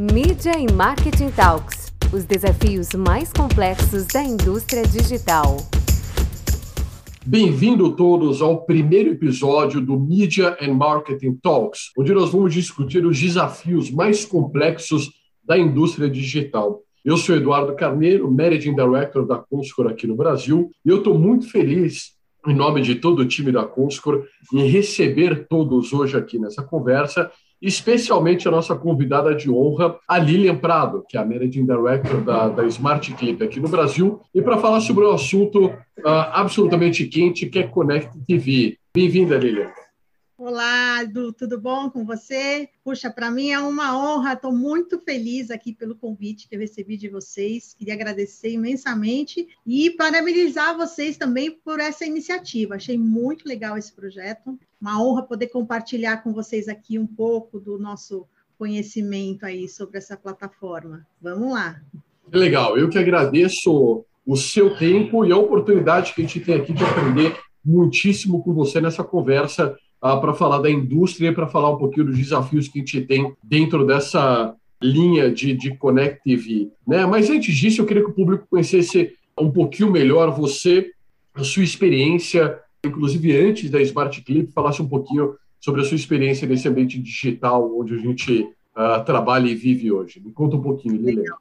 Mídia e Marketing Talks os desafios mais complexos da indústria digital. Bem-vindo todos ao primeiro episódio do Media and Marketing Talks, onde nós vamos discutir os desafios mais complexos da indústria digital. Eu sou Eduardo Carneiro, Managing Director da Conscor aqui no Brasil, e eu estou muito feliz, em nome de todo o time da Conscor, em receber todos hoje aqui nessa conversa especialmente a nossa convidada de honra, a Lilian Prado, que é a Managing Director da, da Smart Clip aqui no Brasil, e para falar sobre um assunto uh, absolutamente quente, que é Connect TV. Bem-vinda, Lilian. Olá, tudo bom com você? Puxa, para mim é uma honra, estou muito feliz aqui pelo convite que eu recebi de vocês. Queria agradecer imensamente e parabenizar vocês também por essa iniciativa. Achei muito legal esse projeto. Uma honra poder compartilhar com vocês aqui um pouco do nosso conhecimento aí sobre essa plataforma. Vamos lá. Legal, eu que agradeço o seu tempo e a oportunidade que a gente tem aqui de aprender muitíssimo com você nessa conversa ah, para falar da indústria para falar um pouquinho dos desafios que a gente tem dentro dessa linha de, de Connect TV. Né? Mas antes disso, eu queria que o público conhecesse um pouquinho melhor você, a sua experiência, inclusive antes da Smart Clip, falasse um pouquinho sobre a sua experiência nesse ambiente digital onde a gente uh, trabalha e vive hoje. Me conta um pouquinho, Lilian.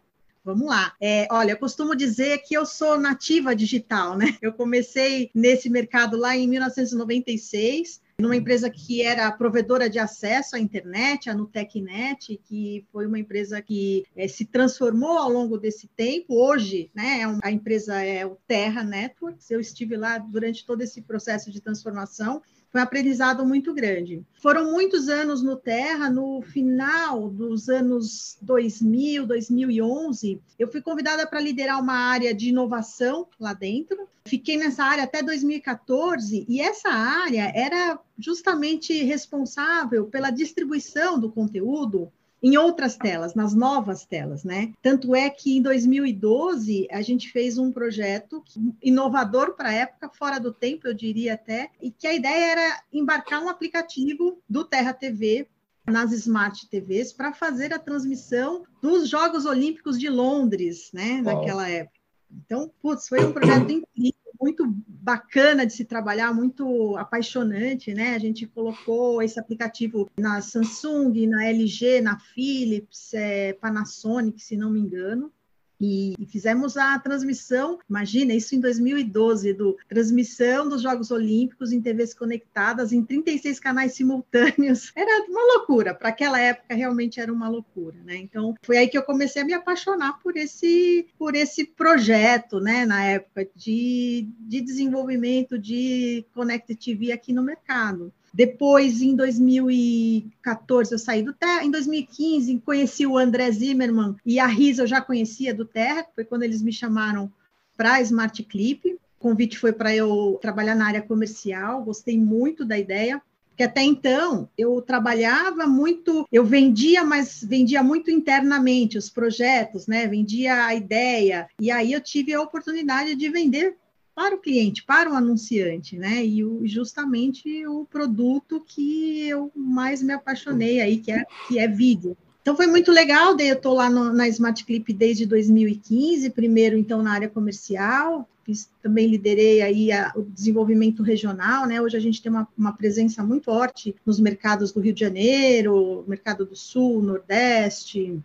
Vamos lá. É, olha, eu costumo dizer que eu sou nativa digital, né? Eu comecei nesse mercado lá em 1996 numa empresa que era provedora de acesso à internet, a Nutecnet, que foi uma empresa que é, se transformou ao longo desse tempo. Hoje, né, é a empresa é o Terra Networks. Eu estive lá durante todo esse processo de transformação foi um aprendizado muito grande. Foram muitos anos no Terra, no final dos anos 2000, 2011, eu fui convidada para liderar uma área de inovação lá dentro. Fiquei nessa área até 2014 e essa área era justamente responsável pela distribuição do conteúdo em outras telas, nas novas telas, né? Tanto é que em 2012 a gente fez um projeto inovador para a época, fora do tempo, eu diria até, e que a ideia era embarcar um aplicativo do Terra TV nas Smart TVs para fazer a transmissão dos Jogos Olímpicos de Londres, né, naquela época. Então, putz, foi um projeto incrível muito bacana de se trabalhar, muito apaixonante, né? A gente colocou esse aplicativo na Samsung, na LG, na Philips, é, Panasonic, se não me engano. E, fizemos a transmissão, imagina, isso em 2012, do transmissão dos Jogos Olímpicos em TVs conectadas em 36 canais simultâneos. Era uma loucura, para aquela época realmente era uma loucura, né? Então, foi aí que eu comecei a me apaixonar por esse por esse projeto, né, na época de, de desenvolvimento de Connect TV aqui no mercado. Depois, em 2014, eu saí do Terra. Em 2015, conheci o André Zimmermann e a Risa eu já conhecia do Terra, foi quando eles me chamaram para a Smart Clip. O convite foi para eu trabalhar na área comercial, gostei muito da ideia. Porque até então eu trabalhava muito, eu vendia, mas vendia muito internamente os projetos, né? Vendia a ideia. E aí eu tive a oportunidade de vender para o cliente, para o anunciante, né? E o, justamente o produto que eu mais me apaixonei aí, que é, que é vídeo. Então foi muito legal, daí eu estou lá no, na Smart Clip desde 2015, primeiro então na área comercial, fiz, também liderei aí a, o desenvolvimento regional, né? Hoje a gente tem uma, uma presença muito forte nos mercados do Rio de Janeiro, mercado do Sul, Nordeste,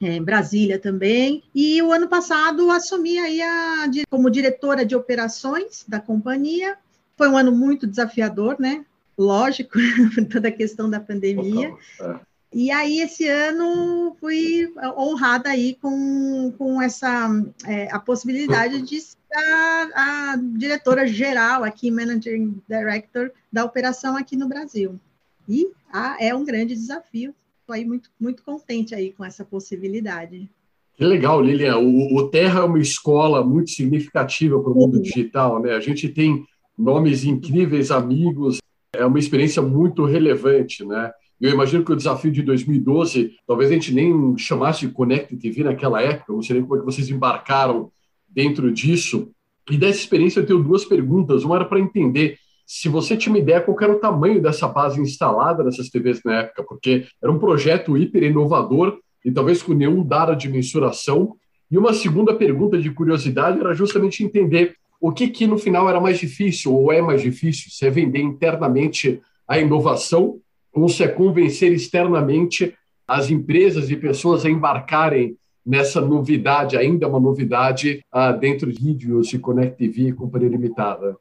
é, Brasília também. E o ano passado assumi aí a, como diretora de operações da companhia. Foi um ano muito desafiador, né? Lógico, toda a questão da pandemia. É. E aí, esse ano, fui honrada aí com, com essa é, a possibilidade de ser a, a diretora geral aqui, Managing Director da operação aqui no Brasil. E ah, é um grande desafio estou aí muito, muito contente aí com essa possibilidade. Que legal, Lilian. O, o Terra é uma escola muito significativa para o mundo digital, né? A gente tem nomes incríveis, amigos, é uma experiência muito relevante, né? Eu imagino que o desafio de 2012, talvez a gente nem chamasse de Connect TV naquela época, não sei nem como é que vocês embarcaram dentro disso. E dessa experiência eu tenho duas perguntas. Uma era para entender se você tinha uma ideia qual era o tamanho dessa base instalada nessas TVs na época, porque era um projeto hiper inovador e talvez com nenhum dado de mensuração. E uma segunda pergunta de curiosidade era justamente entender o que, que no final era mais difícil, ou é mais difícil, se é vender internamente a inovação ou se é convencer externamente as empresas e pessoas a embarcarem nessa novidade, ainda uma novidade, uh, dentro de vídeos e Connect TV e Companhia Limitada.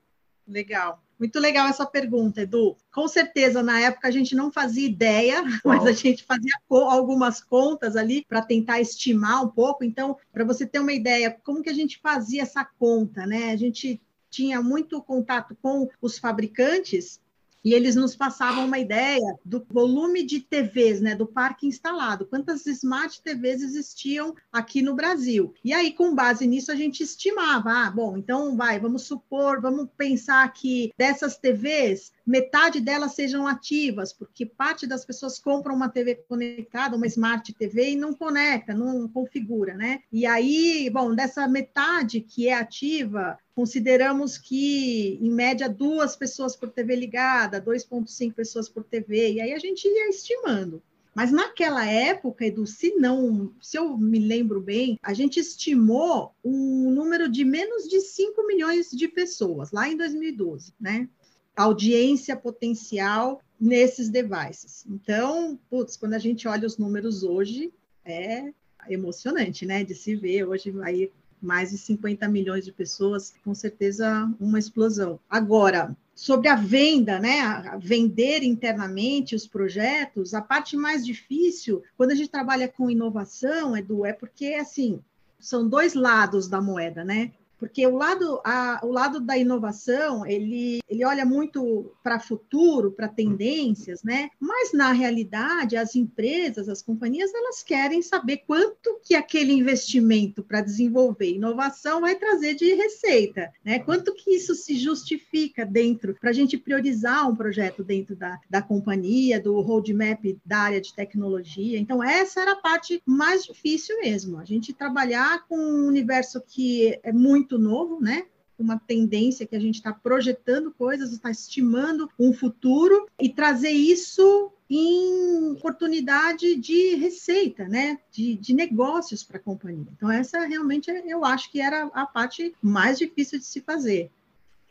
Legal. Muito legal essa pergunta, Edu. Com certeza, na época a gente não fazia ideia, mas a gente fazia algumas contas ali para tentar estimar um pouco. Então, para você ter uma ideia, como que a gente fazia essa conta, né? A gente tinha muito contato com os fabricantes e eles nos passavam uma ideia do volume de TVs, né, do parque instalado, quantas smart TVs existiam aqui no Brasil. E aí, com base nisso, a gente estimava, ah, bom, então vai, vamos supor, vamos pensar que dessas TVs, metade delas sejam ativas, porque parte das pessoas compram uma TV conectada, uma Smart TV, e não conecta, não configura, né? E aí, bom, dessa metade que é ativa, consideramos que, em média, duas pessoas por TV ligada, 2,5 pessoas por TV, e aí a gente ia estimando. Mas naquela época, Edu, se não, se eu me lembro bem, a gente estimou um número de menos de 5 milhões de pessoas, lá em 2012, né? audiência potencial nesses devices. Então, putz, quando a gente olha os números hoje, é emocionante, né? De se ver hoje aí mais de 50 milhões de pessoas, com certeza uma explosão. Agora, sobre a venda, né? Vender internamente os projetos, a parte mais difícil, quando a gente trabalha com inovação, Edu, é porque assim, são dois lados da moeda, né? Porque o lado, a, o lado da inovação ele, ele olha muito para futuro, para tendências, né? Mas na realidade as empresas, as companhias, elas querem saber quanto que aquele investimento para desenvolver inovação vai trazer de receita, né? Quanto que isso se justifica dentro para a gente priorizar um projeto dentro da, da companhia, do roadmap da área de tecnologia. Então essa era a parte mais difícil mesmo, a gente trabalhar com um universo que é muito muito novo, né? Uma tendência que a gente está projetando coisas, está estimando um futuro e trazer isso em oportunidade de receita, né? De, de negócios para a companhia. Então, essa realmente eu acho que era a parte mais difícil de se fazer.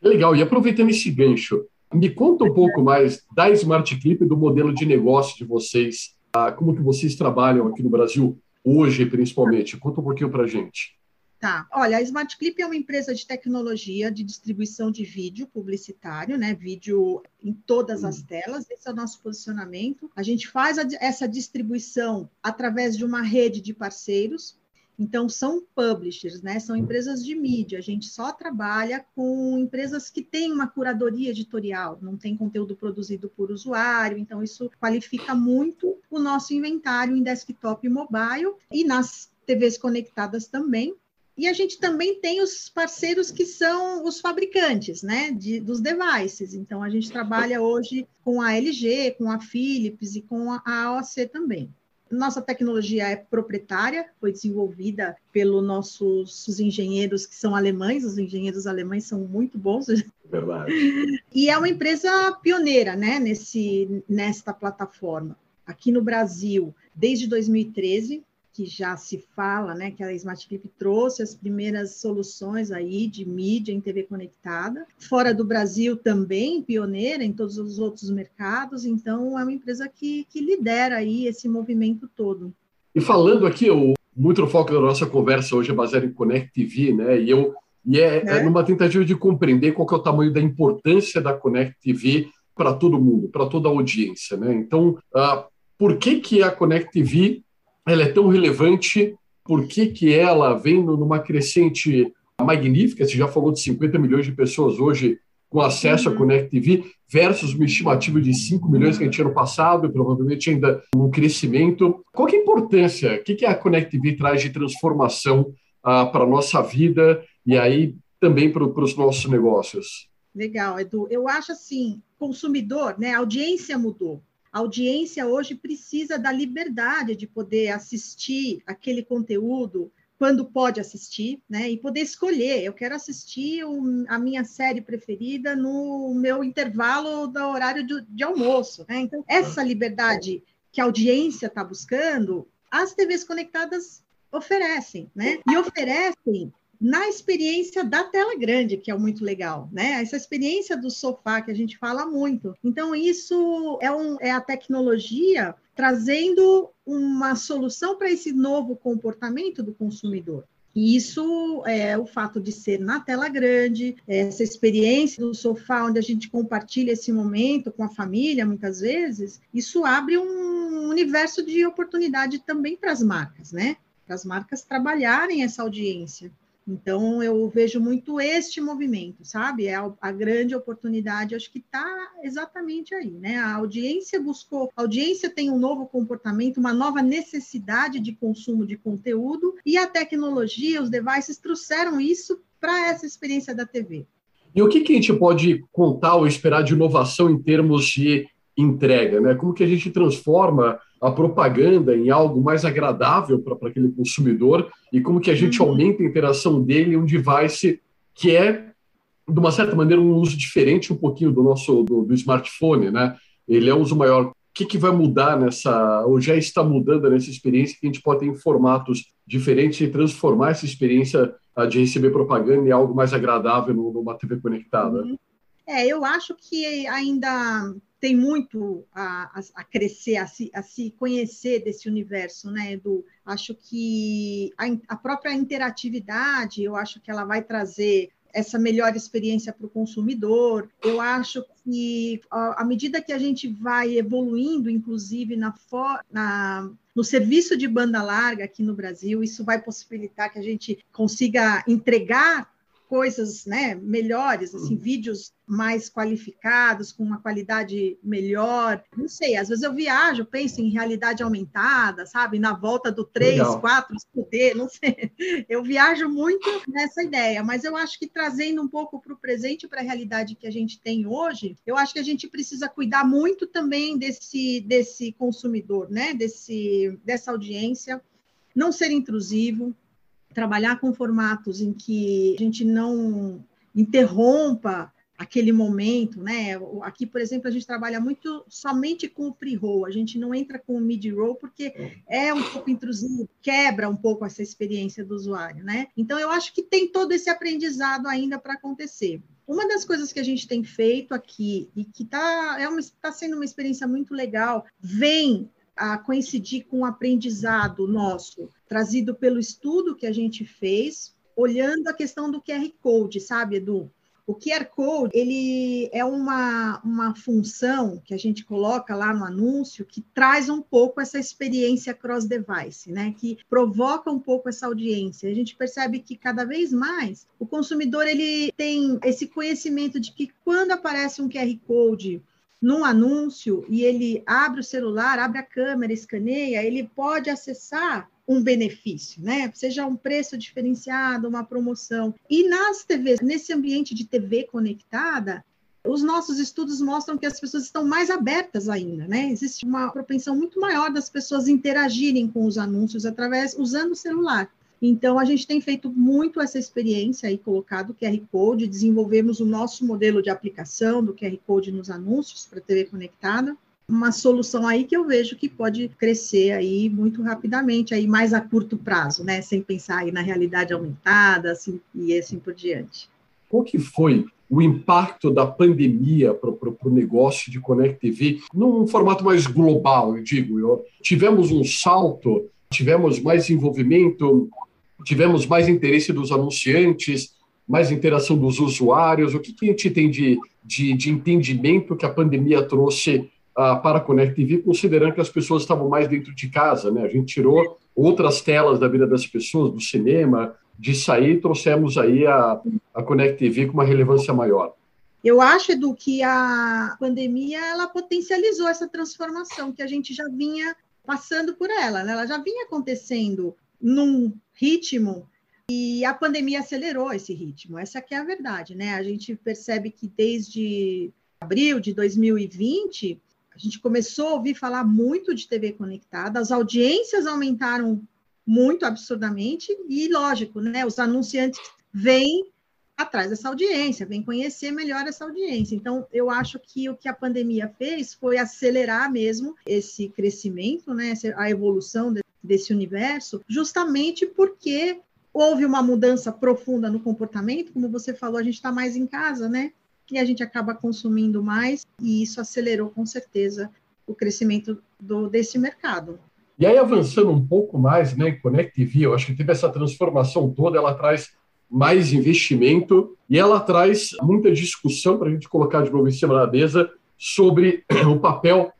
Legal, e aproveitando esse gancho, me conta um pouco mais da Smart Clip, do modelo de negócio de vocês, ah, como que vocês trabalham aqui no Brasil hoje, principalmente. Conta um pouquinho para gente. Tá. Olha, a Smart Clip é uma empresa de tecnologia de distribuição de vídeo publicitário, né? Vídeo em todas as hum. telas. Esse é o nosso posicionamento. A gente faz a, essa distribuição através de uma rede de parceiros. Então, são publishers, né? São empresas de mídia. A gente só trabalha com empresas que têm uma curadoria editorial, não tem conteúdo produzido por usuário. Então, isso qualifica muito o nosso inventário em desktop e mobile e nas TVs conectadas também. E a gente também tem os parceiros que são os fabricantes, né, de, dos devices. Então, a gente trabalha hoje com a LG, com a Philips e com a AOC também. Nossa tecnologia é proprietária, foi desenvolvida pelos nossos engenheiros que são alemães, os engenheiros alemães são muito bons. Verdade. E é uma empresa pioneira, né, nesse, nesta plataforma. Aqui no Brasil, desde 2013, que já se fala, né, que a Smart Clip trouxe as primeiras soluções aí de mídia em TV conectada. Fora do Brasil também, pioneira em todos os outros mercados, então é uma empresa que, que lidera aí esse movimento todo. E falando aqui, o, muito foco da nossa conversa hoje é baseado em Connect TV, né, e eu e é, é. é numa tentativa de compreender qual é o tamanho da importância da Connect TV para todo mundo, para toda a audiência, né? Então, uh, por que que a Connect TV ela é tão relevante, por que, que ela vem numa crescente magnífica, você já falou de 50 milhões de pessoas hoje com acesso uhum. a Connect TV, versus uma estimativa de 5 milhões que a gente tinha no passado, provavelmente ainda um crescimento. Qual é a importância? O que, que a Connect TV traz de transformação uh, para a nossa vida e aí também para os nossos negócios? Legal, Edu. Eu acho assim, consumidor, né? A audiência mudou. A audiência hoje precisa da liberdade de poder assistir aquele conteúdo quando pode assistir, né? E poder escolher. Eu quero assistir um, a minha série preferida no meu intervalo do horário de, de almoço, né? Então, essa liberdade que a audiência está buscando, as TVs conectadas oferecem, né? E oferecem na experiência da tela grande, que é muito legal, né? Essa experiência do sofá que a gente fala muito. Então, isso é, um, é a tecnologia trazendo uma solução para esse novo comportamento do consumidor. E isso é o fato de ser na tela grande, essa experiência do sofá, onde a gente compartilha esse momento com a família, muitas vezes, isso abre um universo de oportunidade também para as marcas, né? Para as marcas trabalharem essa audiência. Então, eu vejo muito este movimento, sabe? É a, grande oportunidade, acho que está exatamente aí, né? A audiência buscou, a audiência tem um novo comportamento, uma nova necessidade de consumo de conteúdo, e a tecnologia, os devices trouxeram isso para essa experiência da TV. E o que, que a gente pode contar ou esperar de inovação em termos de entrega, né? Como que a gente transforma a propaganda em algo mais agradável para aquele consumidor e como que a gente uhum. aumenta a interação dele em um device que é, de uma certa maneira, um uso diferente um pouquinho do nosso do, do smartphone, né? Ele é um uso maior. O que, que vai mudar nessa, ou já está mudando nessa experiência que a gente pode ter em formatos diferentes e transformar essa experiência de receber propaganda em algo mais agradável numa TV conectada? Uhum. É, eu acho que ainda tem muito a, a, crescer, a se, a se, conhecer desse universo, né, Edu? Acho que a, a própria interatividade, eu acho que ela vai trazer essa melhor experiência para o consumidor. Eu acho que, à medida que a gente vai evoluindo, inclusive na, na, no serviço de banda larga aqui no Brasil, isso vai possibilitar que a gente consiga entregar coisas né, melhores, assim, uhum. vídeos mais qualificados, com uma qualidade melhor. Não sei, às vezes eu viajo, penso em realidade aumentada, sabe? Na volta do 3, Legal. 4, 5D, não sei. Eu viajo muito nessa ideia, mas eu acho que trazendo um pouco para o presente, para a realidade que a gente tem hoje, eu acho que a gente precisa cuidar muito também desse, desse consumidor, né? Desse, dessa audiência, não ser intrusivo, trabalhar com formatos em que a gente não interrompa aquele momento, né? Aqui, por exemplo, a gente trabalha muito somente com o pre-roll, a gente não entra com o mid-roll porque é um pouco intrusivo, quebra um pouco essa experiência do usuário, né? Então, eu acho que tem todo esse aprendizado ainda para acontecer. Uma das coisas que a gente tem feito aqui e que está é tá sendo uma experiência muito legal, vem a coincidir com o aprendizado nosso, trazido pelo estudo que a gente fez, olhando a questão do QR Code, sabe, Edu? O QR Code, ele é uma, uma função que a gente coloca lá no anúncio que traz um pouco essa experiência cross-device, né? Que provoca um pouco essa audiência. A gente percebe que cada vez mais o consumidor ele tem esse conhecimento de que quando aparece um QR Code num anúncio e ele abre o celular, abre a câmera, escaneia, ele pode acessar um benefício, né? Seja um preço diferenciado, uma promoção. E nas TVs, nesse ambiente de TV conectada, os nossos estudos mostram que as pessoas estão mais abertas ainda, né? Existe uma propensão muito maior das pessoas interagirem com os anúncios através usando o celular. Então, a gente tem feito muito essa experiência aí, colocado o QR Code, desenvolvemos o nosso modelo de aplicação do QR Code nos anúncios para TV conectada. Uma solução aí que eu vejo que pode crescer aí muito rapidamente, aí mais a curto prazo, né? Sem pensar aí na realidade aumentada assim, e assim por diante. Qual que foi o impacto da pandemia para o negócio de Connect TV num formato mais global, eu digo. Eu, tivemos um salto, tivemos mais envolvimento tivemos mais interesse dos anunciantes, mais interação dos usuários? O que, que a gente tem de, de, de entendimento que a pandemia trouxe uh, para a Connect TV, considerando que as pessoas estavam mais dentro de casa? Né? A gente tirou outras telas da vida das pessoas, do cinema, de sair, trouxemos aí a, a TV com uma relevância maior. Eu acho, Edu, que a pandemia ela potencializou essa transformação que a gente já vinha passando por ela, né? ela já vinha acontecendo num ritmo e a pandemia acelerou esse ritmo. Essa é a verdade, né? A gente percebe que desde abril de 2020 a gente começou a ouvir falar muito de TV conectada, as audiências aumentaram muito absurdamente e lógico, né? Os anunciantes vêm atrás dessa audiência, vêm conhecer melhor essa audiência. Então, eu acho que o que a pandemia fez foi acelerar mesmo esse crescimento, né? A evolução desse universo, justamente porque houve uma mudança profunda no comportamento, como você falou, a gente está mais em casa, né? E a gente acaba consumindo mais, e isso acelerou com certeza o crescimento do, desse mercado. E aí, avançando um pouco mais, né, Connect eu acho que teve essa transformação toda, ela traz mais investimento e ela traz muita discussão para a gente colocar de novo em cima da mesa sobre o papel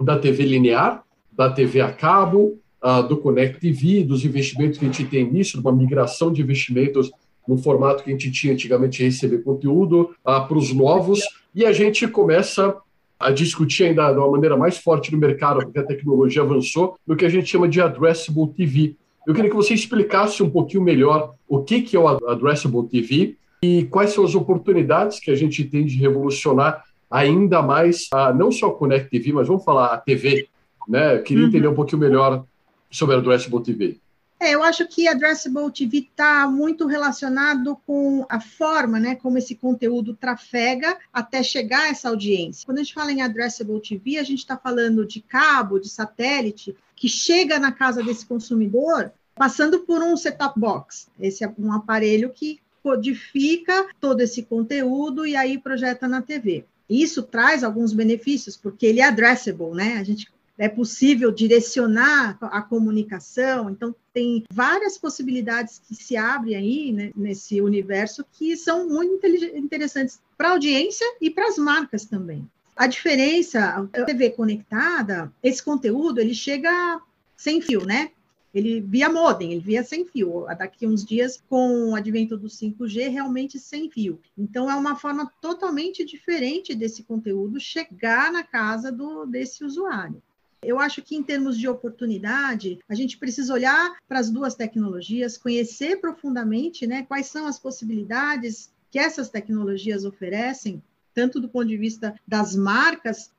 da TV linear, da TV a cabo, uh, do Connect TV, dos investimentos que a gente tem nisso, uma migração de investimentos no formato que a gente tinha antigamente de receber conteúdo uh, para os novos, e a gente começa a discutir ainda de uma maneira mais forte no mercado, porque a tecnologia avançou, no que a gente chama de Addressable TV. Eu queria que você explicasse um pouquinho melhor o que, que é o Addressable TV e quais são as oportunidades que a gente tem de revolucionar ainda mais, a, não só a Connect TV, mas vamos falar a TV, né? Eu queria uhum. entender um pouquinho melhor sobre a Addressable TV. É, eu acho que Addressable TV está muito relacionado com a forma, né, como esse conteúdo trafega até chegar a essa audiência. Quando a gente fala em Addressable TV, a gente está falando de cabo, de satélite, que chega na casa desse consumidor passando por um set-top box. Esse é um aparelho que codifica todo esse conteúdo e aí projeta na TV. Isso traz alguns benefícios, porque ele é addressable, né? A gente é possível direcionar a comunicação. Então, tem várias possibilidades que se abrem aí né, nesse universo que são muito interessantes para a audiência e para as marcas também. A diferença, a TV conectada, esse conteúdo, ele chega sem fio, né? Ele via modem, ele via sem fio. Daqui uns dias, com o advento do 5G, realmente sem fio. Então, é uma forma totalmente diferente desse conteúdo chegar na casa do, desse usuário. Eu acho que, em termos de oportunidade, a gente precisa olhar para as duas tecnologias, conhecer profundamente né, quais são as possibilidades que essas tecnologias oferecem, tanto do ponto de vista das marcas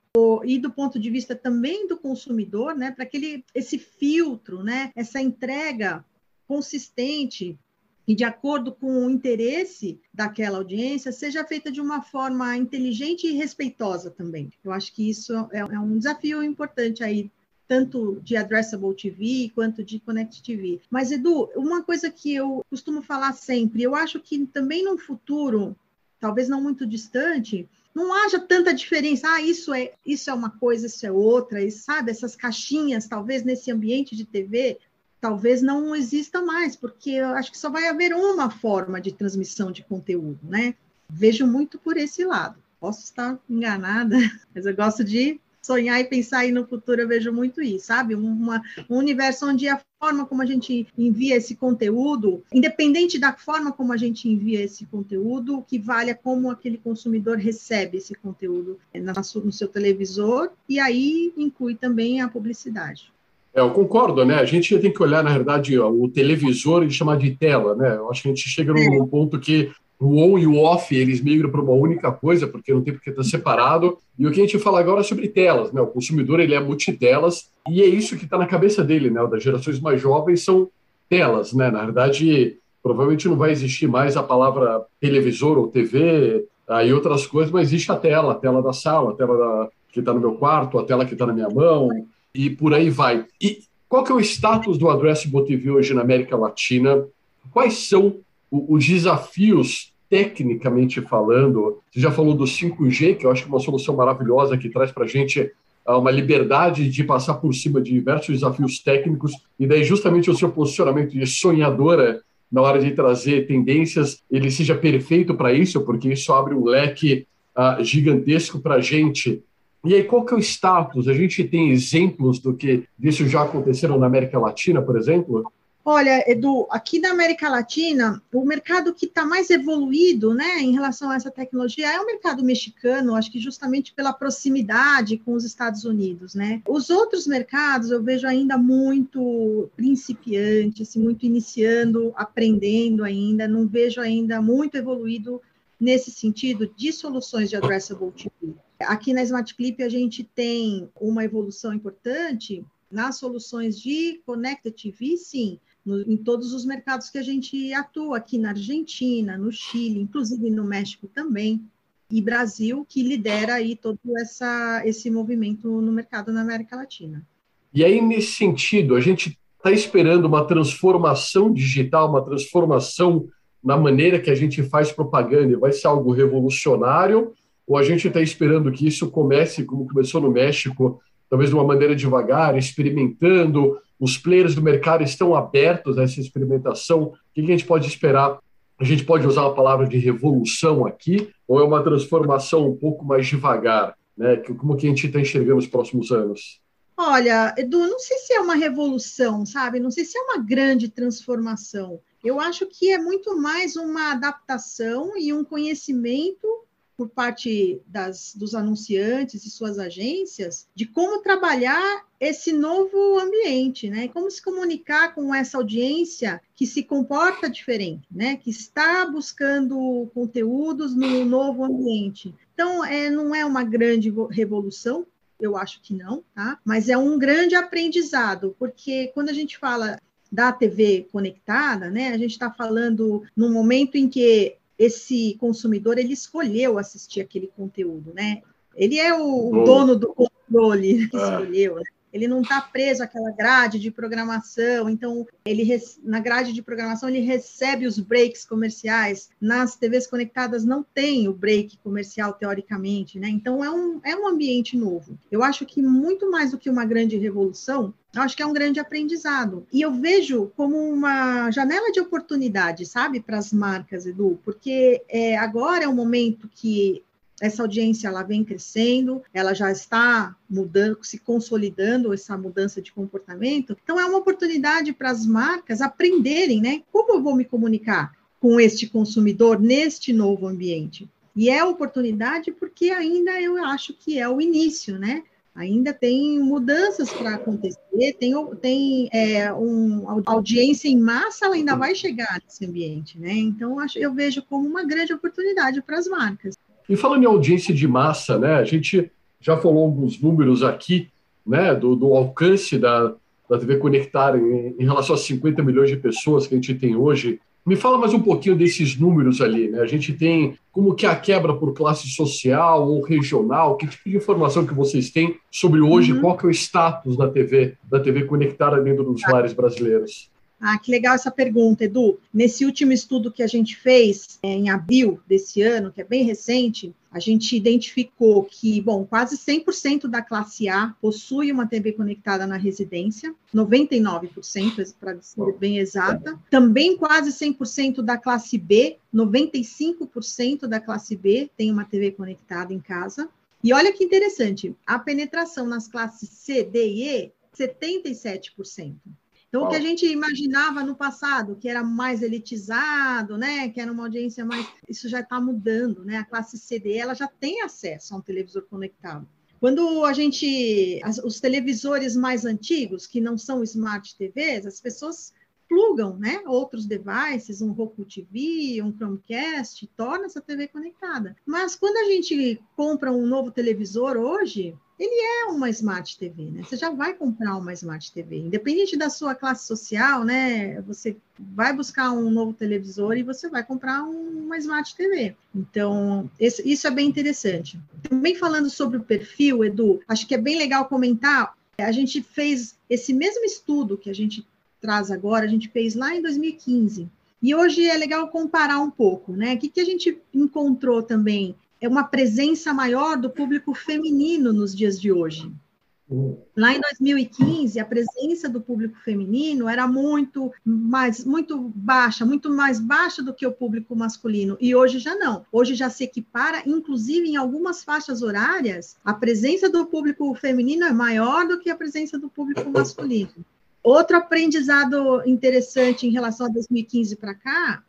e do ponto de vista também do consumidor, né, para aquele esse filtro, né, essa entrega consistente e de acordo com o interesse daquela audiência, seja feita de uma forma inteligente e respeitosa também. Eu acho que isso é, é um desafio importante aí tanto de Addressable TV quanto de Connect TV. Mas, Edu, uma coisa que eu costumo falar sempre, eu acho que também no futuro, talvez não muito distante, não haja tanta diferença. Ah, isso é isso é uma coisa, isso é outra, e, sabe? Essas caixinhas, talvez nesse ambiente de TV, talvez não exista mais, porque eu acho que só vai haver uma forma de transmissão de conteúdo, né? Vejo muito por esse lado. Posso estar enganada, mas eu gosto de sonhar e pensar aí no futuro, eu vejo muito isso, sabe? Uma, um universo onde a forma como a gente envia esse conteúdo, independente da forma como a gente envia esse conteúdo, o que vale é como aquele consumidor recebe esse conteúdo no seu televisor, e aí inclui também a publicidade. É, eu concordo, né? A gente tem que olhar, na verdade, o televisor e chamar de tela, né? Eu acho que a gente chega num ponto que o on e o off, eles migram para uma única coisa, porque não tem porque estar tá separado. E o que a gente fala agora é sobre telas, né? O consumidor, ele é multitelas, e é isso que está na cabeça dele, né? O das gerações mais jovens são telas, né? Na verdade, provavelmente não vai existir mais a palavra televisor ou TV e outras coisas, mas existe a tela, a tela da sala, a tela da, que está no meu quarto, a tela que está na minha mão, e por aí vai. E qual que é o status do Addressable TV hoje na América Latina? Quais são os desafios tecnicamente falando, você já falou do 5G, que eu acho que é uma solução maravilhosa que traz para a gente ah, uma liberdade de passar por cima de diversos desafios técnicos, e daí justamente o seu posicionamento de sonhadora na hora de trazer tendências, ele seja perfeito para isso, porque isso abre um leque uh, gigantesco para a gente. E aí, qual que é o status? A gente tem exemplos do que disso já aconteceram na América Latina, por exemplo? Olha, Edu, aqui na América Latina, o mercado que está mais evoluído né, em relação a essa tecnologia é o mercado mexicano, acho que justamente pela proximidade com os Estados Unidos. Né? Os outros mercados eu vejo ainda muito principiantes, assim, muito iniciando, aprendendo ainda, não vejo ainda muito evoluído nesse sentido de soluções de addressable TV. Aqui na Smart Clip a gente tem uma evolução importante nas soluções de Connected TV, sim, no, em todos os mercados que a gente atua, aqui na Argentina, no Chile, inclusive no México também, e Brasil, que lidera aí todo essa, esse movimento no mercado na América Latina. E aí, nesse sentido, a gente está esperando uma transformação digital, uma transformação na maneira que a gente faz propaganda? Vai ser algo revolucionário? Ou a gente está esperando que isso comece, como começou no México, talvez de uma maneira devagar, experimentando? Os players do mercado estão abertos a essa experimentação? O que a gente pode esperar? A gente pode usar a palavra de revolução aqui? Ou é uma transformação um pouco mais devagar? Né? Como que a gente está enxergando os próximos anos? Olha, Edu, não sei se é uma revolução, sabe? Não sei se é uma grande transformação. Eu acho que é muito mais uma adaptação e um conhecimento por parte das, dos anunciantes e suas agências de como trabalhar esse novo ambiente, né? Como se comunicar com essa audiência que se comporta diferente, né? Que está buscando conteúdos no novo ambiente. Então, é, não é uma grande revolução, eu acho que não, tá? Mas é um grande aprendizado, porque quando a gente fala da TV conectada, né, a gente está falando num momento em que esse consumidor ele escolheu assistir aquele conteúdo, né? Ele é o, dono do controle, ah. escolheu, né? Ele não está preso àquela grade de programação, então ele na grade de programação ele recebe os breaks comerciais. Nas TVs conectadas não tem o break comercial teoricamente, né? Então é um, é um ambiente novo. Eu acho que muito mais do que uma grande revolução, eu acho que é um grande aprendizado. E eu vejo como uma janela de oportunidade, sabe, para as marcas, Edu, porque é, agora é um momento que essa audiência ela vem crescendo, ela já está mudando, se consolidando essa mudança de comportamento. Então é uma oportunidade para as marcas aprenderem, né? Como eu vou me comunicar com este consumidor neste novo ambiente? E é oportunidade porque ainda eu acho que é o início, né? Ainda tem mudanças para acontecer, tem, tem é, um, audiência em massa, ela ainda vai chegar nesse ambiente, né? Então, eu vejo como uma grande oportunidade para as marcas. E falando em audiência de massa, né, a gente já falou alguns números aqui, né, do, do alcance da, da TV Conectar em, em, relação a 50 milhões de pessoas que a gente tem hoje. Me fala mais um pouquinho desses números ali, né? A gente tem como que a quebra por classe social ou regional, que tipo de informação que vocês têm sobre hoje, uhum. qual que é o status da TV, da TV conectada dentro dos lares brasileiros? Ah, que legal essa pergunta, Edu. Nesse último estudo que a gente fez é, em abril desse ano, que é bem recente, a gente identificou que, bom, quase 100% da classe A possui uma TV conectada na residência, 99%, para ser bem exata. Também quase 100% da classe B, 95% da classe B tem uma TV conectada em casa. E olha que interessante, a penetração nas classes C, D e E, 77%. Então, o que a gente imaginava no passado, que era mais elitizado, né, que era uma audiência mais, isso já está mudando, né? A classe CD ela já tem acesso a um televisor conectado. Quando a gente, as, os televisores mais antigos, que não são smart TVs, as pessoas plugam, né, outros devices, um Roku TV, um Chromecast, torna essa TV conectada. Mas quando a gente compra um novo televisor hoje, ele é uma Smart TV, né? Você já vai comprar uma Smart TV, independente da sua classe social, né? Você vai buscar um novo televisor e você vai comprar uma Smart TV. Então, isso é bem interessante. Também falando sobre o perfil, Edu, acho que é bem legal comentar. A gente fez esse mesmo estudo que a gente traz agora, a gente fez lá em 2015. E hoje é legal comparar um pouco, né? O que, que a gente encontrou também é uma presença maior do público feminino nos dias de hoje. Lá em 2015, a presença do público feminino era muito mais muito baixa, muito mais baixa do que o público masculino. E hoje já não. Hoje já se equipara, inclusive em algumas faixas horárias, a presença do público feminino é maior do que a presença do público masculino. Outro aprendizado interessante em relação a 2015 para cá,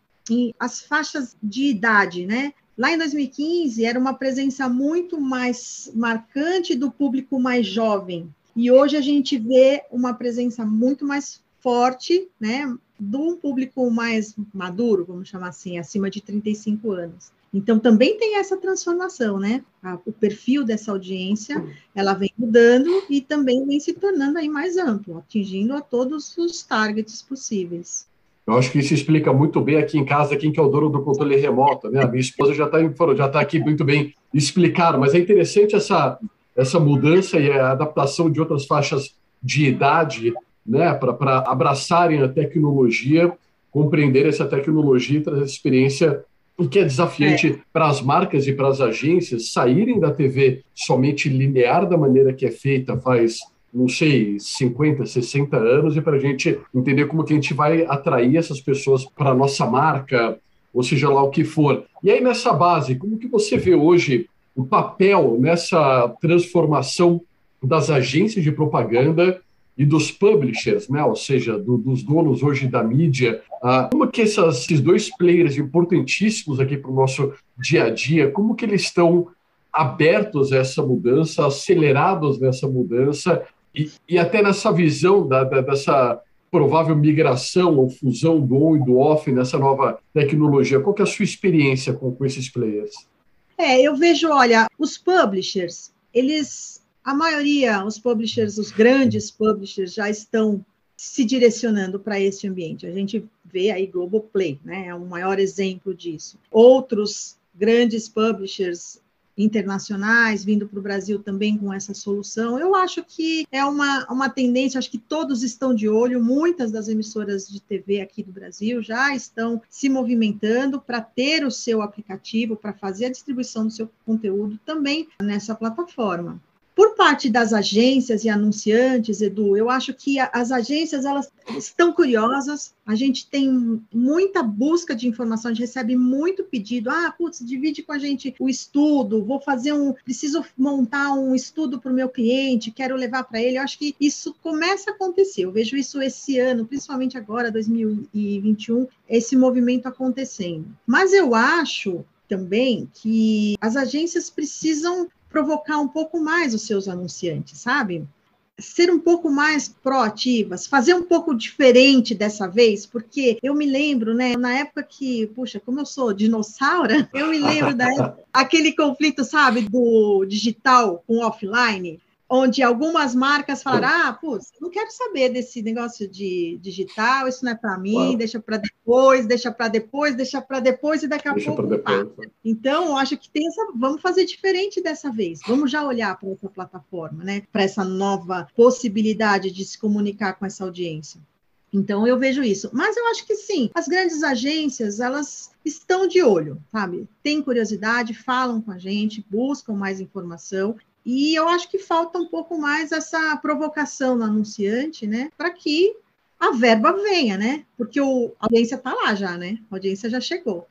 as faixas de idade, né? Lá em 2015 era uma presença muito mais marcante do público mais jovem. E hoje a gente vê uma presença muito mais forte, né, do público mais maduro, vamos chamar assim, acima de 35 anos. Então também tem essa transformação, né? o perfil dessa audiência, ela vem mudando e também vem se tornando aí mais amplo, atingindo a todos os targets possíveis. Eu acho que isso explica muito bem aqui em casa quem que é o dono do controle remoto, né? A minha esposa já está já tá aqui muito bem explicado, mas é interessante essa, essa mudança e a adaptação de outras faixas de idade né, para abraçarem a tecnologia, compreender essa tecnologia e trazer experiência o que é desafiante é. para as marcas e para as agências saírem da TV somente linear da maneira que é feita faz, não sei, 50, 60 anos, e para a gente entender como que a gente vai atrair essas pessoas para a nossa marca, ou seja lá o que for. E aí, nessa base, como que você vê hoje o papel nessa transformação das agências de propaganda e dos publishers, né? ou seja, do, dos donos hoje da mídia. Ah, como que essas, esses dois players importantíssimos aqui para o nosso dia a dia, como que eles estão abertos a essa mudança, acelerados nessa mudança e, e até nessa visão da, da, dessa provável migração ou fusão do on e do off nessa nova tecnologia? Qual que é a sua experiência com, com esses players? É, eu vejo, olha, os publishers, eles a maioria, os publishers, os grandes publishers, já estão se direcionando para esse ambiente. A gente vê aí Globoplay, né? É um maior exemplo disso. Outros grandes publishers internacionais vindo para o Brasil também com essa solução. Eu acho que é uma, uma tendência, acho que todos estão de olho, muitas das emissoras de TV aqui do Brasil já estão se movimentando para ter o seu aplicativo, para fazer a distribuição do seu conteúdo também nessa plataforma. Por parte das agências e anunciantes, Edu, eu acho que as agências elas estão curiosas. A gente tem muita busca de informação, a gente recebe muito pedido. Ah, putz, divide com a gente o estudo. Vou fazer um, preciso montar um estudo para o meu cliente, quero levar para ele. Eu acho que isso começa a acontecer. Eu vejo isso esse ano, principalmente agora, 2021, esse movimento acontecendo. Mas eu acho também que as agências precisam provocar um pouco mais os seus anunciantes, sabe? Ser um pouco mais proativas, fazer um pouco diferente dessa vez, porque eu me lembro, né, na época que, puxa, como eu sou dinossauro, eu me lembro da aquele conflito, sabe, do digital com offline onde algumas marcas falaram: ah, putz, não quero saber desse negócio de digital, isso não é para mim, Uau. deixa para depois, deixa para depois, deixa para depois e daqui a deixa pouco passa. Né? Então, eu acho que tem essa. Vamos fazer diferente dessa vez. Vamos já olhar para essa plataforma, né? Para essa nova possibilidade de se comunicar com essa audiência. Então eu vejo isso. Mas eu acho que sim, as grandes agências, elas estão de olho, sabe? Tem curiosidade, falam com a gente, buscam mais informação e eu acho que falta um pouco mais essa provocação no anunciante, né? Para que a verba venha, né? Porque o, a audiência está lá já, né? A audiência já chegou.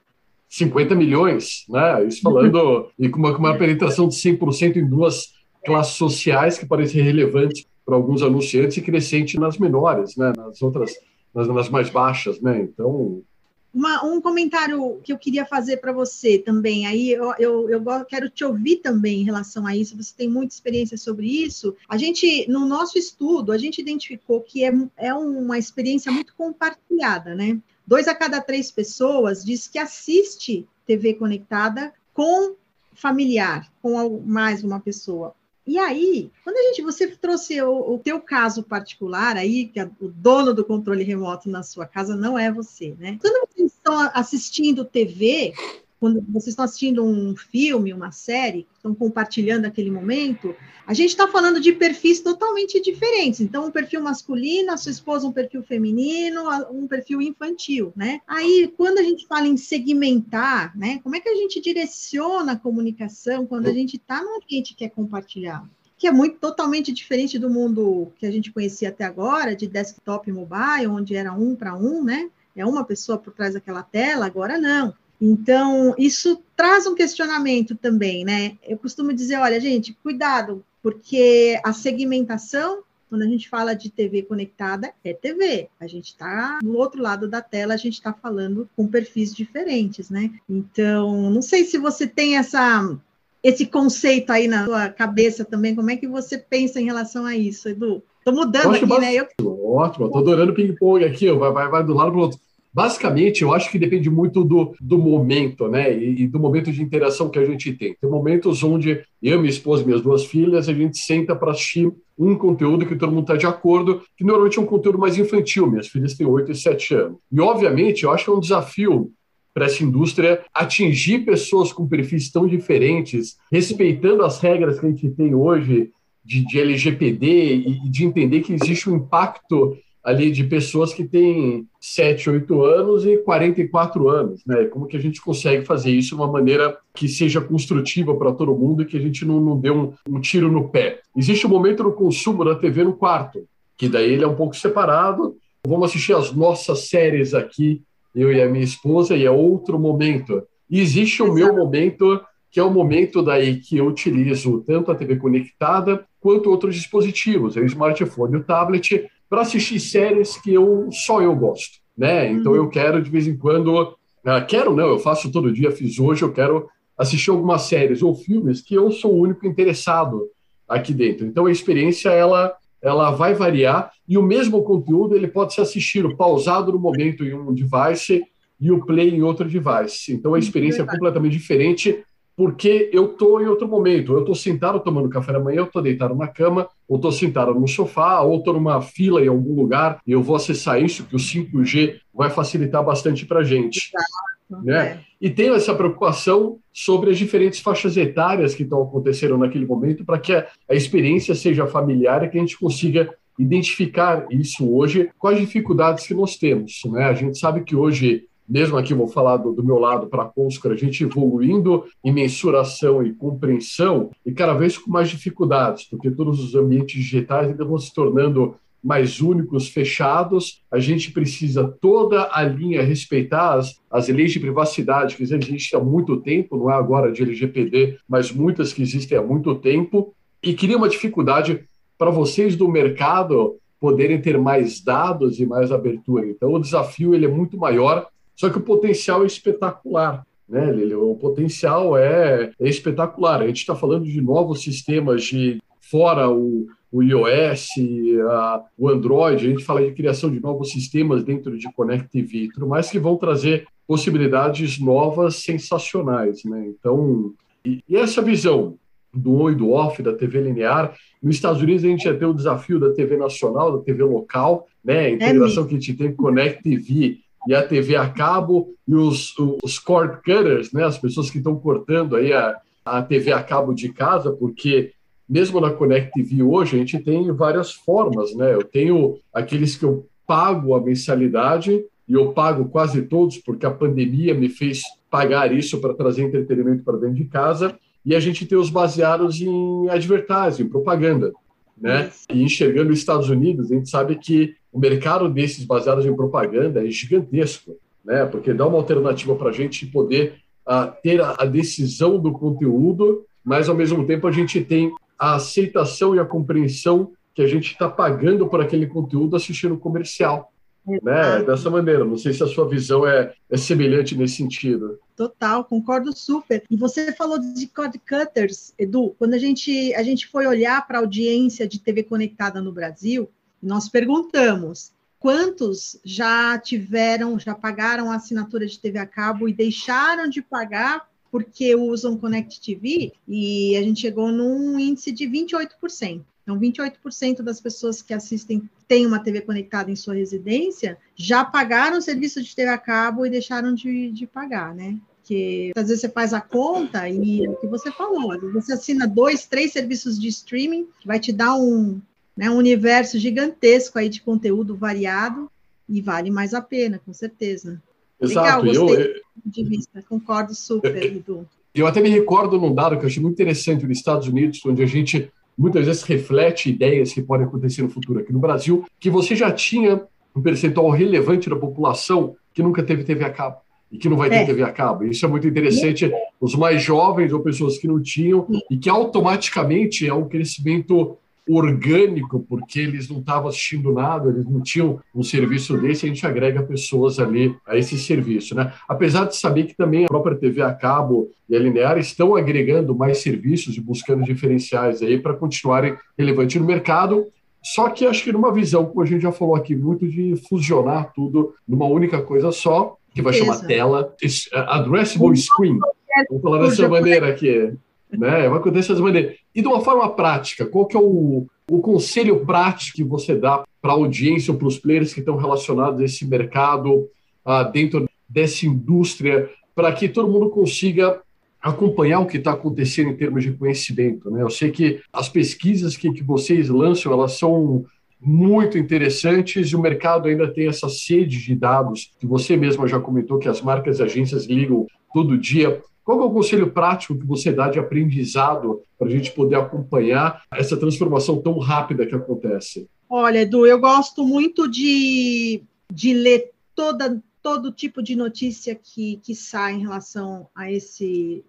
50 milhões, né? Isso falando, e com uma, uma penetração de 100% em duas classes sociais que parecem relevantes para alguns anunciantes e crescente nas menores, né? Nas outras, nas, nas mais baixas, né? Então, uma, um comentário que eu queria fazer para você também, aí eu, eu, eu, quero te ouvir também em relação a isso, você tem muita experiência sobre isso. A gente, no nosso estudo, a gente identificou que é, é uma experiência muito compartilhada, né? Dois a cada três pessoas diz que assiste TV conectada com familiar, com mais uma pessoa. E aí, quando a gente, você trouxe o, o teu caso particular aí, que o dono do controle remoto na sua casa não é você, né? Quando vocês estão assistindo TV, quando vocês estão assistindo um filme, uma série, estão compartilhando aquele momento, a gente está falando de perfis totalmente diferentes. Então, um perfil masculino, a sua esposa um perfil feminino, um perfil infantil, né? Aí, quando a gente fala em segmentar, né? Como é que a gente direciona a comunicação quando a gente está num ambiente que é compartilhado? que é muito totalmente diferente do mundo que a gente conhecia até agora, de desktop mobile, onde era um para um, né? É uma pessoa por trás daquela tela, agora não. Então, isso traz um questionamento também, né? Eu costumo dizer, olha, gente, cuidado, porque a segmentação, quando a gente fala de TV conectada, é TV. A gente está no outro lado da tela, a gente está falando com perfis diferentes, né? Então, não sei se você tem essa esse conceito aí na sua cabeça também, como é que você pensa em relação a isso, Edu? Estou mudando aqui, né? Eu... Ótimo, estou adorando ping-pong aqui, vai, vai, vai do lado para o outro. Basicamente, eu acho que depende muito do, do momento, né? E, e, do momento de interação que a gente tem. Tem momentos onde eu, minha esposa minhas duas filhas, a gente senta para assistir um conteúdo que todo mundo está de acordo, que normalmente é um conteúdo mais infantil. Minhas filhas têm 8 e 7 anos. E, obviamente, eu acho que é um desafio para essa indústria atingir pessoas com perfis tão diferentes, respeitando as regras que a gente tem hoje de, de LGPD e de entender que existe um impacto ali de pessoas que têm 7, 8 anos e 44 anos, né? Como que a gente consegue fazer isso de uma maneira que seja construtiva para todo mundo e que a gente não, não dê um, um tiro no pé. Existe um momento no consumo da TV no quarto, que daí ele é um pouco separado. Vamos assistir as nossas séries aqui, eu e a minha esposa, e é outro momento. E existe o meu momento, que é o momento daí que eu utilizo tanto a TV conectada quanto outros dispositivos, o smartphone o tablet, para assistir séries que eu só eu gosto, né? Então eu quero de vez em quando, uh, quero não, eu faço todo dia, fiz hoje, eu quero assistir algumas séries ou filmes que eu sou o único interessado aqui dentro. Então a experiência ela ela vai variar e o mesmo conteúdo ele pode ser assistido pausado no momento em um device e o play em outro device. Então a experiência é completamente diferente porque eu estou em outro momento. Eu estou sentado tomando café da manhã, eu estou deitado na cama, ou estou sentado no sofá, ou estou numa fila em algum lugar e eu vou acessar isso, que o 5G vai facilitar bastante para a gente. Exato, né? É. E tenho essa preocupação sobre as diferentes faixas etárias que estão acontecendo naquele momento, para que a, a experiência seja familiar e que a gente consiga identificar isso hoje com as dificuldades que nós temos. Né? A gente sabe que hoje mesmo aqui vou falar do, do meu lado para a Conscor, a gente evoluindo em mensuração e compreensão e cada vez com mais dificuldades, porque todos os ambientes digitais ainda vão se tornando mais únicos, fechados. A gente precisa toda a linha respeitar as, as leis de privacidade que existem há muito tempo, não é agora de LGPD, mas muitas que existem há muito tempo, e cria uma dificuldade para vocês do mercado poderem ter mais dados e mais abertura. Então, o desafio ele é muito maior só que o potencial é espetacular. Né, Lili? O potencial é, é espetacular. A gente está falando de novos sistemas de fora o, o iOS, a, o Android, a gente fala de criação de novos sistemas dentro de Connect TV, tudo mais que vão trazer possibilidades novas, sensacionais. Né? Então, e, e essa visão do on e do off da TV linear. Nos Estados Unidos, a gente já tem o desafio da TV nacional, da TV local, né? a integração é que a gente tem com Connect TV e a TV a cabo e os, os cord cutters, né, as pessoas que estão cortando aí a, a TV a cabo de casa, porque mesmo na Connect TV hoje a gente tem várias formas, né? Eu tenho aqueles que eu pago a mensalidade e eu pago quase todos porque a pandemia me fez pagar isso para trazer entretenimento para dentro de casa. E a gente tem os baseados em advertising, propaganda né? E enxergando os Estados Unidos, a gente sabe que o mercado desses baseados em propaganda é gigantesco, né? Porque dá uma alternativa para a gente poder uh, ter a, a decisão do conteúdo, mas ao mesmo tempo a gente tem a aceitação e a compreensão que a gente está pagando por aquele conteúdo assistindo comercial né? Dessa maneira. Não sei se a sua visão é, é semelhante nesse sentido. Total, concordo super. E você falou de cord cutters, Edu. Quando a gente, a gente foi olhar para a audiência de TV conectada no Brasil, nós perguntamos quantos já tiveram, já pagaram a assinatura de TV a cabo e deixaram de pagar porque usam Connect TV, e a gente chegou num índice de 28%. Então, 28% das pessoas que assistem têm uma TV conectada em sua residência já pagaram o serviço de TV a cabo e deixaram de, de pagar, né? Porque às vezes você faz a conta e é o que você falou, você assina dois, três serviços de streaming, vai te dar um, né, um universo gigantesco aí de conteúdo variado e vale mais a pena, com certeza. Exato. Legal, gostei eu, de vista, concordo super, eu, Edu. Eu até me recordo num dado que eu achei muito interessante nos Estados Unidos, onde a gente muitas vezes reflete ideias que podem acontecer no futuro aqui no Brasil, que você já tinha um percentual relevante da população que nunca teve TV a cabo e que não vai ter é. TV a cabo. Isso é muito interessante. Os mais jovens ou pessoas que não tinham e que automaticamente é um crescimento orgânico, porque eles não estavam assistindo nada, eles não tinham um serviço desse, a gente agrega pessoas ali a esse serviço, né? Apesar de saber que também a própria TV a cabo e a linear estão agregando mais serviços e buscando diferenciais aí para continuarem relevantes no mercado, só que acho que numa visão, como a gente já falou aqui, muito de fusionar tudo numa única coisa só, que vai chamar tela, addressable screen. Vamos falar dessa maneira aqui né? Vai acontecer dessa maneira. E de uma forma prática, qual que é o, o conselho prático que você dá para a audiência ou para os players que estão relacionados a esse mercado, uh, dentro dessa indústria, para que todo mundo consiga acompanhar o que está acontecendo em termos de conhecimento. Né? Eu sei que as pesquisas que, que vocês lançam, elas são muito interessantes e o mercado ainda tem essa sede de dados que você mesma já comentou que as marcas e agências ligam todo dia. Qual é o conselho prático que você dá de aprendizado para a gente poder acompanhar essa transformação tão rápida que acontece? Olha, Edu, eu gosto muito de, de ler toda, todo tipo de notícia que, que sai em relação a esse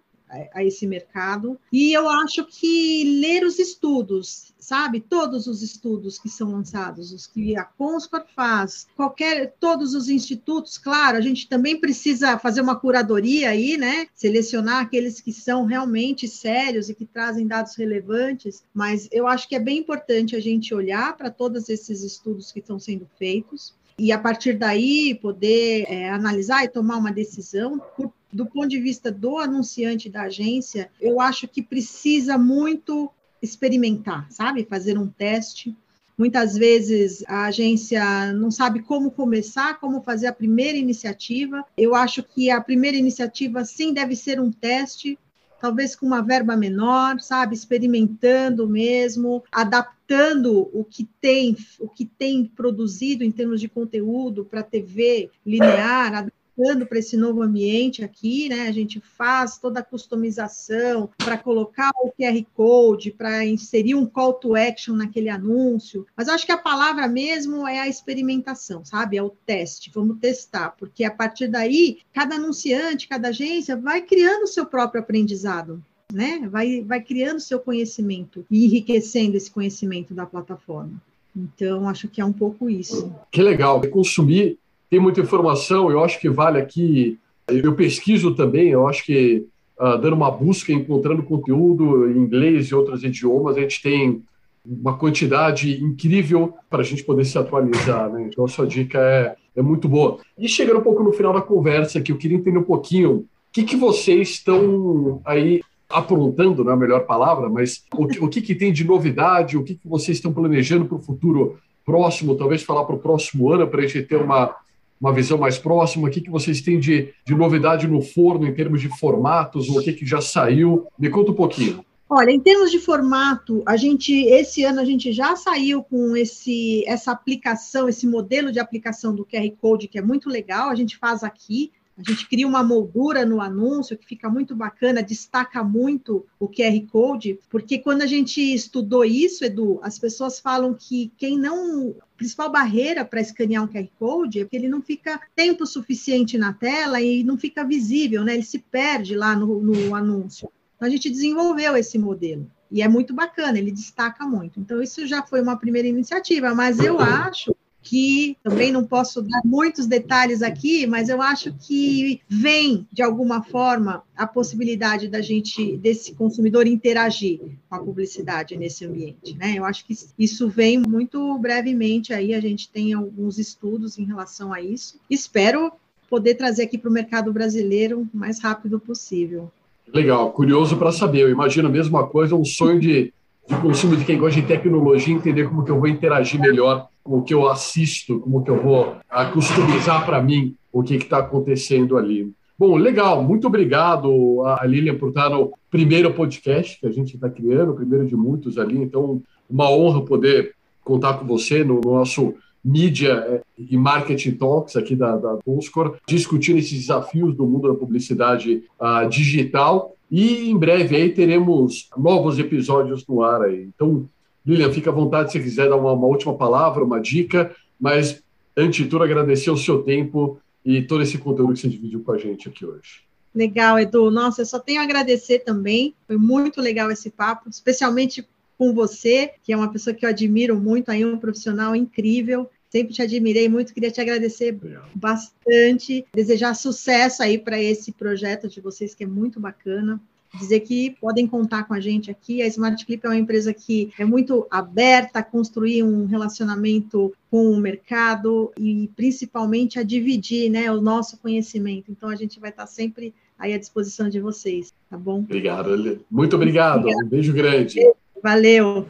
a esse mercado. E eu acho que ler os estudos, sabe? Todos os estudos que são lançados, os que a Conscor faz, qualquer, todos os institutos, claro, a gente também precisa fazer uma curadoria aí, né? Selecionar aqueles que são realmente sérios e que trazem dados relevantes, mas eu acho que é bem importante a gente olhar para todos esses estudos que estão sendo feitos e a partir daí poder é, analisar e tomar uma decisão por do ponto de vista do anunciante da agência, eu acho que precisa muito experimentar, sabe? Fazer um teste. Muitas vezes a agência não sabe como começar, como fazer a primeira iniciativa. Eu acho que a primeira iniciativa sim deve ser um teste, talvez com uma verba menor, sabe, experimentando mesmo, adaptando o que tem, o que tem produzido em termos de conteúdo para TV linear, adaptando para esse novo ambiente aqui, né? A gente faz toda a customização para colocar o QR Code, para inserir um call to action naquele anúncio. Mas acho que a palavra mesmo é a experimentação, sabe? É o teste. Vamos testar, porque a partir daí, cada anunciante, cada agência vai criando o seu próprio aprendizado. Né? Vai, vai criando seu conhecimento e enriquecendo esse conhecimento da plataforma. Então, acho que é um pouco isso. Que legal. Consumir tem muita informação, eu acho que vale aqui. Eu pesquiso também, eu acho que uh, dando uma busca, encontrando conteúdo em inglês e outros idiomas, a gente tem uma quantidade incrível para a gente poder se atualizar. Né? Então, a sua dica é, é muito boa. E chegando um pouco no final da conversa, que eu queria entender um pouquinho o que, que vocês estão aí aprontando, não é a melhor palavra, mas o que, o que, que tem de novidade, o que, que vocês estão planejando para o futuro próximo, talvez falar para o próximo ano, para a gente ter uma, uma visão mais próxima? O que, que vocês têm de, de novidade no forno em termos de formatos? Ou o que, que já saiu? Me conta um pouquinho. Olha, em termos de formato, a gente esse ano a gente já saiu com esse essa aplicação, esse modelo de aplicação do QR Code que é muito legal. A gente faz aqui. A gente cria uma moldura no anúncio que fica muito bacana, destaca muito o QR Code, porque quando a gente estudou isso, Edu, as pessoas falam que quem não. A principal barreira para escanear um QR Code é que ele não fica tempo suficiente na tela e não fica visível, né? Ele se perde lá no, no anúncio. Então a gente desenvolveu esse modelo. E é muito bacana, ele destaca muito. Então, isso já foi uma primeira iniciativa, mas eu acho que também não posso dar muitos detalhes aqui, mas eu acho que vem de alguma forma a possibilidade da gente desse consumidor interagir com a publicidade nesse ambiente, né? Eu acho que isso vem muito brevemente aí, a gente tem alguns estudos em relação a isso. Espero poder trazer aqui para o mercado brasileiro o mais rápido possível. Legal, curioso para saber. Eu imagino a mesma coisa, um sonho de, de consumo de quem gosta de tecnologia, entender como que eu vou interagir melhor com o que eu assisto, como que eu vou customizar para mim o que está acontecendo ali. Bom, legal. Muito obrigado a Lilian por estar no primeiro podcast que a gente está criando, o primeiro de muitos ali. Então, uma honra poder contar com você no nosso mídia eh, e marketing talks aqui da, da Pulscor, discutindo esses desafios do mundo da publicidade uh, digital. E em breve aí teremos novos episódios no ar aí. Então, Lilian, fica à vontade se quiser dar uma, uma última palavra, uma dica, mas antes de tudo agradecer o seu tempo e todo esse conteúdo que você dividiu com a gente aqui hoje. Legal, Edu. Nossa, eu só tenho a agradecer também. Foi muito legal esse papo, especialmente com você, que é uma pessoa que eu admiro muito, aí um profissional incrível. Sempre te admirei muito, queria te agradecer Obrigado. bastante, desejar sucesso aí para esse projeto de vocês que é muito bacana dizer que podem contar com a gente aqui. A Smart Clip é uma empresa que é muito aberta a construir um relacionamento com o mercado e principalmente a dividir né, o nosso conhecimento. Então a gente vai estar sempre aí à disposição de vocês, tá bom? Obrigado, muito obrigado. Um beijo grande. Valeu.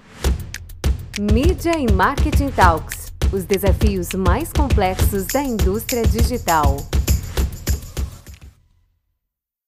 Mídia e Marketing Talks os desafios mais complexos da indústria digital.